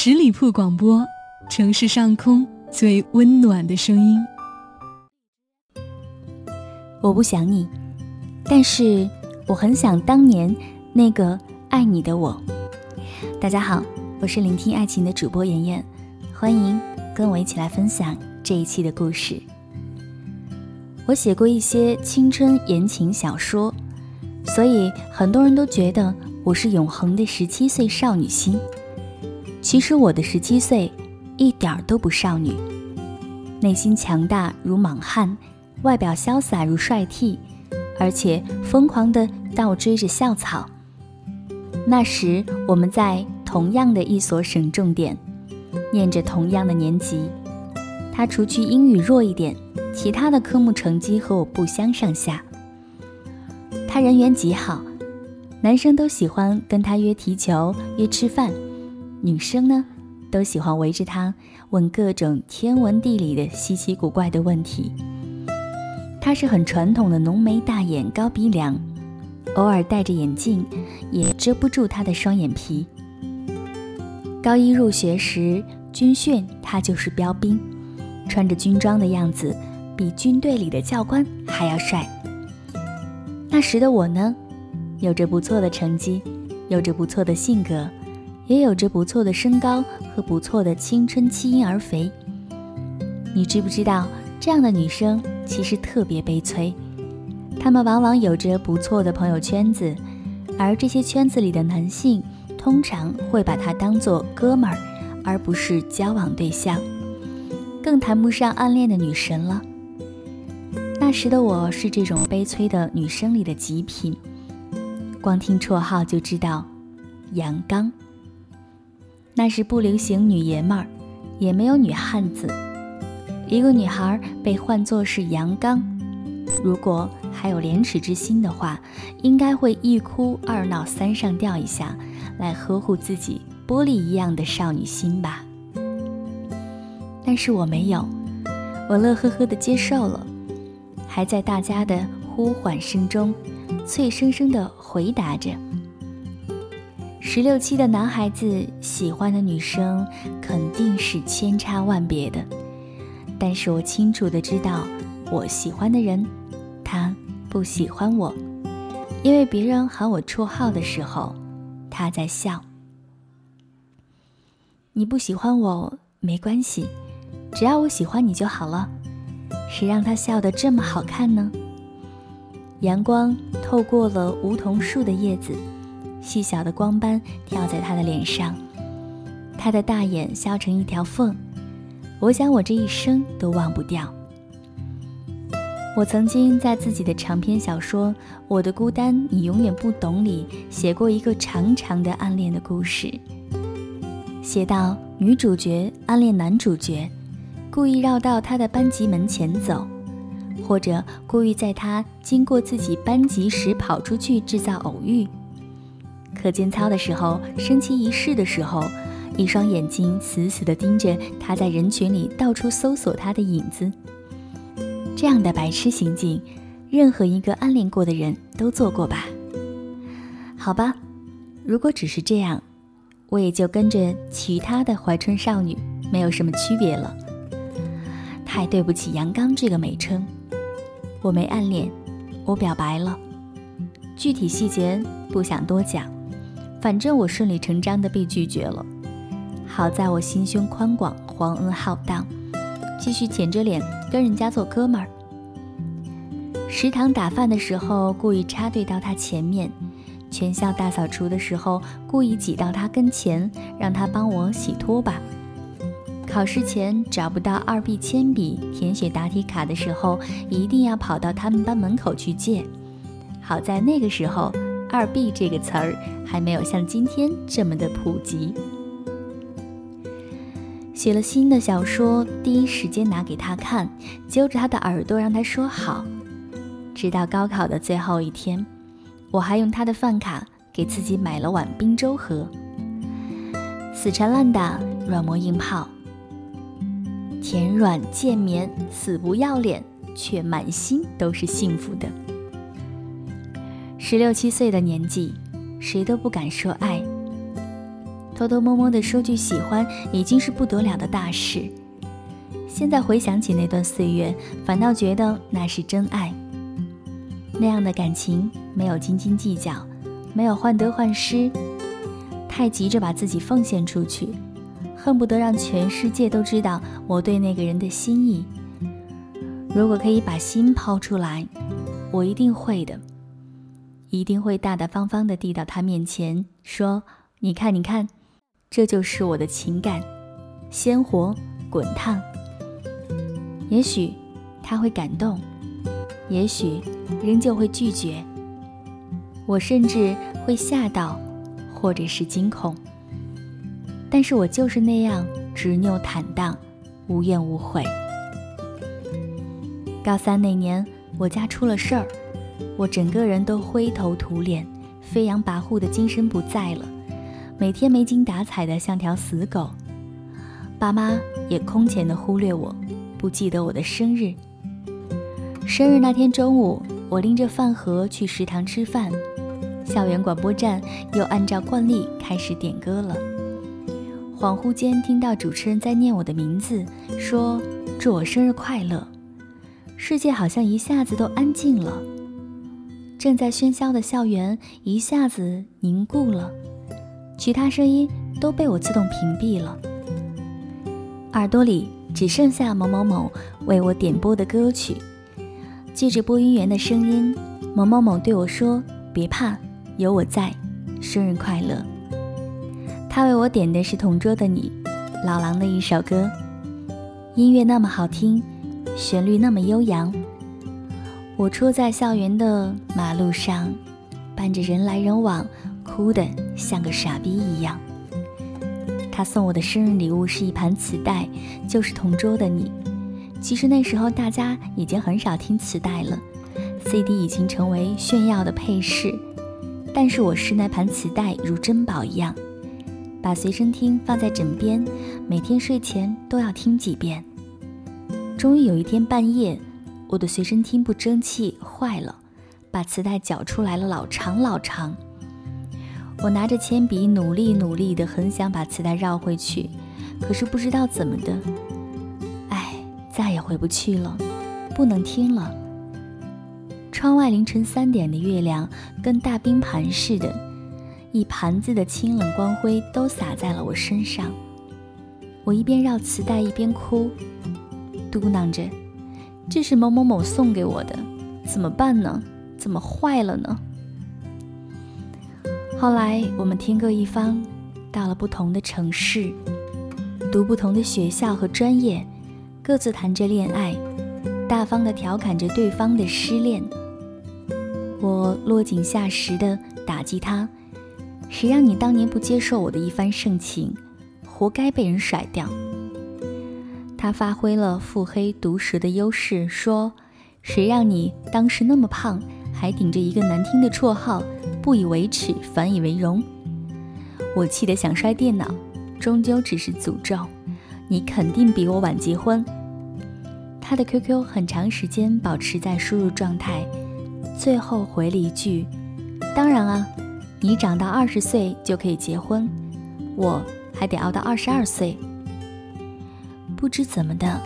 十里铺广播，城市上空最温暖的声音。我不想你，但是我很想当年那个爱你的我。大家好，我是聆听爱情的主播妍妍，欢迎跟我一起来分享这一期的故事。我写过一些青春言情小说，所以很多人都觉得我是永恒的十七岁少女心。其实我的十七岁一点儿都不少女，内心强大如莽汉。外表潇洒如帅 T，而且疯狂地倒追着校草。那时我们在同样的一所省重点，念着同样的年级。他除去英语弱一点，其他的科目成绩和我不相上下。他人缘极好，男生都喜欢跟他约踢球、约吃饭，女生呢，都喜欢围着他问各种天文地理的稀奇古怪的问题。他是很传统的浓眉大眼、高鼻梁，偶尔戴着眼镜，也遮不住他的双眼皮。高一入学时军训，他就是标兵，穿着军装的样子，比军队里的教官还要帅。那时的我呢，有着不错的成绩，有着不错的性格，也有着不错的身高和不错的青春期婴儿肥。你知不知道这样的女生？其实特别悲催，她们往往有着不错的朋友圈子，而这些圈子里的男性通常会把他当做哥们儿，而不是交往对象，更谈不上暗恋的女神了。那时的我是这种悲催的女生里的极品，光听绰号就知道，阳刚。那时不流行女爷们儿，也没有女汉子。一个女孩被唤作是阳刚，如果还有廉耻之心的话，应该会一哭二闹三上吊一下，来呵护自己玻璃一样的少女心吧。但是我没有，我乐呵呵的接受了，还在大家的呼唤声中，脆生生的回答着。十六七的男孩子喜欢的女生肯定是千差万别的。但是我清楚的知道，我喜欢的人，他不喜欢我，因为别人喊我绰号的时候，他在笑。你不喜欢我没关系，只要我喜欢你就好了。谁让他笑得这么好看呢？阳光透过了梧桐树的叶子，细小的光斑跳在他的脸上，他的大眼笑成一条缝。我想，我这一生都忘不掉。我曾经在自己的长篇小说《我的孤单你永远不懂》里写过一个长长的暗恋的故事，写到女主角暗恋男主角，故意绕到他的班级门前走，或者故意在他经过自己班级时跑出去制造偶遇。课间操的时候，升旗仪式的时候。一双眼睛死死地盯着他，在人群里到处搜索他的影子。这样的白痴行径，任何一个暗恋过的人都做过吧？好吧，如果只是这样，我也就跟着其他的怀春少女没有什么区别了。太对不起“阳刚”这个美称，我没暗恋，我表白了，具体细节不想多讲，反正我顺理成章的被拒绝了。好在我心胸宽广，皇恩浩荡，继续舔着脸跟人家做哥们儿。食堂打饭的时候故意插队到他前面，全校大扫除的时候故意挤到他跟前，让他帮我洗拖把。考试前找不到二 B 铅笔填写答题卡的时候，一定要跑到他们班门口去借。好在那个时候，二 B 这个词儿还没有像今天这么的普及。写了新的小说，第一时间拿给他看，揪着他的耳朵让他说好。直到高考的最后一天，我还用他的饭卡给自己买了碗冰粥喝。死缠烂打，软磨硬泡，甜软见绵，死不要脸，却满心都是幸福的。十六七岁的年纪，谁都不敢说爱。偷偷摸摸的说句喜欢，已经是不得了的大事。现在回想起那段岁月，反倒觉得那是真爱。那样的感情没有斤斤计较，没有患得患失，太急着把自己奉献出去，恨不得让全世界都知道我对那个人的心意。如果可以把心抛出来，我一定会的，一定会大大方方的递到他面前，说：“你看，你看，这就是我的情感，鲜活滚烫。”也许他会感动，也许仍旧会拒绝，我甚至会吓到，或者是惊恐。但是我就是那样执拗坦荡，无怨无悔。高三那年，我家出了事儿，我整个人都灰头土脸，飞扬跋扈的精神不在了，每天没精打采的像条死狗。爸妈也空前的忽略我。不记得我的生日。生日那天中午，我拎着饭盒去食堂吃饭，校园广播站又按照惯例开始点歌了。恍惚间听到主持人在念我的名字，说祝我生日快乐。世界好像一下子都安静了，正在喧嚣的校园一下子凝固了，其他声音都被我自动屏蔽了，耳朵里。只剩下某某某为我点播的歌曲，记着播音员的声音，某某某对我说：“别怕，有我在，生日快乐。”他为我点的是《同桌的你》，老狼的一首歌，音乐那么好听，旋律那么悠扬。我出在校园的马路上，伴着人来人往，哭得像个傻逼一样。他送我的生日礼物是一盘磁带，就是同桌的你。其实那时候大家已经很少听磁带了，CD 已经成为炫耀的配饰。但是我视那盘磁带如珍宝一样，把随身听放在枕边，每天睡前都要听几遍。终于有一天半夜，我的随身听不争气坏了，把磁带绞出来了，老长老长。我拿着铅笔，努力努力的，很想把磁带绕回去，可是不知道怎么的，哎，再也回不去了，不能听了。窗外凌晨三点的月亮跟大冰盘似的，一盘子的清冷光辉都洒在了我身上。我一边绕磁带一边哭，嘟囔着：“这是某某某送给我的，怎么办呢？怎么坏了呢？”后来我们天各一方，到了不同的城市，读不同的学校和专业，各自谈着恋爱，大方地调侃着对方的失恋。我落井下石地打击他：“谁让你当年不接受我的一番盛情，活该被人甩掉。”他发挥了腹黑毒舌的优势，说：“谁让你当时那么胖，还顶着一个难听的绰号？”不以为耻，反以为荣。我气得想摔电脑，终究只是诅咒。你肯定比我晚结婚。他的 QQ 很长时间保持在输入状态，最后回了一句：“当然啊，你长到二十岁就可以结婚，我还得熬到二十二岁。”不知怎么的，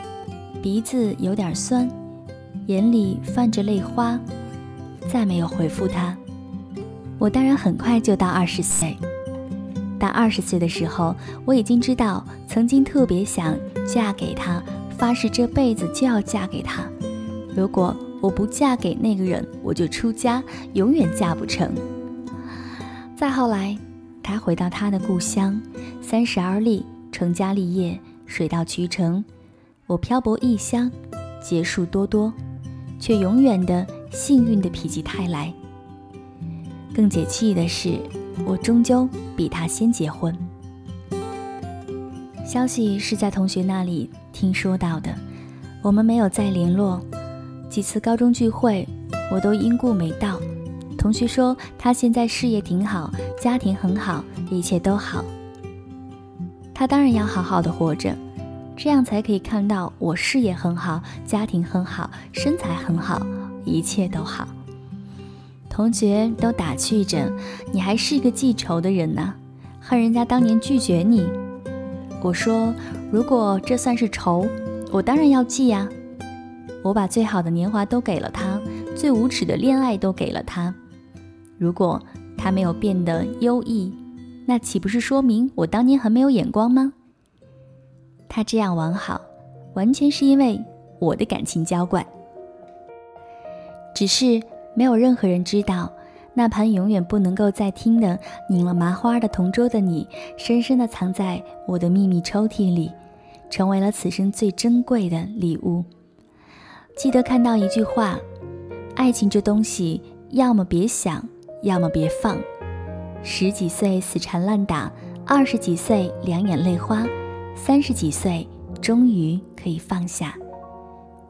鼻子有点酸，眼里泛着泪花，再没有回复他。我当然很快就到二十岁，但二十岁的时候，我已经知道曾经特别想嫁给他，发誓这辈子就要嫁给他。如果我不嫁给那个人，我就出家，永远嫁不成。再后来，他回到他的故乡，三十而立，成家立业，水到渠成。我漂泊异乡，劫数多多，却永远的幸运的否极泰来。更解气的是，我终究比他先结婚。消息是在同学那里听说到的，我们没有再联络。几次高中聚会，我都因故没到。同学说他现在事业挺好，家庭很好，一切都好。他当然要好好的活着，这样才可以看到我事业很好，家庭很好，身材很好，一切都好。同学都打趣着：“你还是一个记仇的人呢，恨人家当年拒绝你。我说，如果这算是仇，我当然要记呀。我把最好的年华都给了他，最无耻的恋爱都给了他。如果他没有变得优异，那岂不是说明我当年很没有眼光吗？他这样完好，完全是因为我的感情浇灌。只是没有任何人知道。那盘永远不能够再听的拧了麻花的同桌的你，深深的藏在我的秘密抽屉里，成为了此生最珍贵的礼物。记得看到一句话：爱情这东西，要么别想，要么别放。十几岁死缠烂打，二十几岁两眼泪花，三十几岁终于可以放下。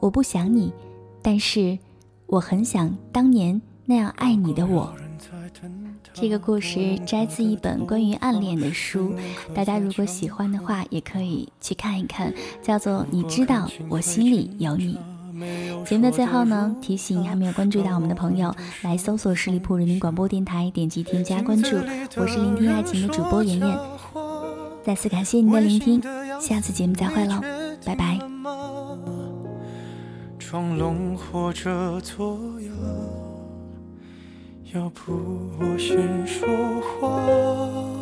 我不想你，但是我很想当年。那样爱你的我，这个故事摘自一本关于暗恋的书，大家如果喜欢的话，也可以去看一看，叫做《你知道我心里有你》。节目的最后呢，提醒还没有关注到我们的朋友，来搜索十里铺人民广播电台，点击添加关注。我是聆听爱情的主播妍妍，再次感谢您的聆听，下次节目再会喽，拜拜。要不我先说话。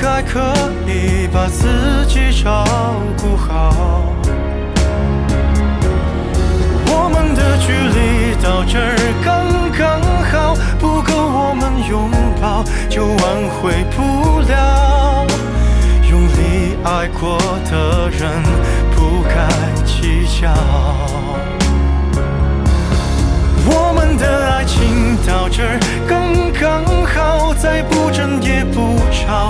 该可以把自己照顾好。我们的距离到这儿刚刚好，不够我们拥抱，就挽回不了。用力爱过的人不该计较，我们的爱情到这儿刚刚好，再不争也不吵，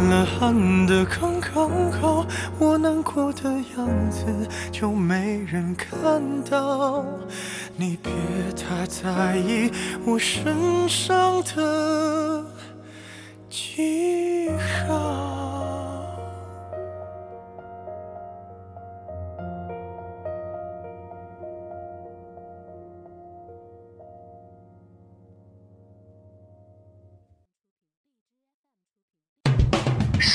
了，暗的刚刚好，我难过的样子就没人看到。你别太在意我身上的记号。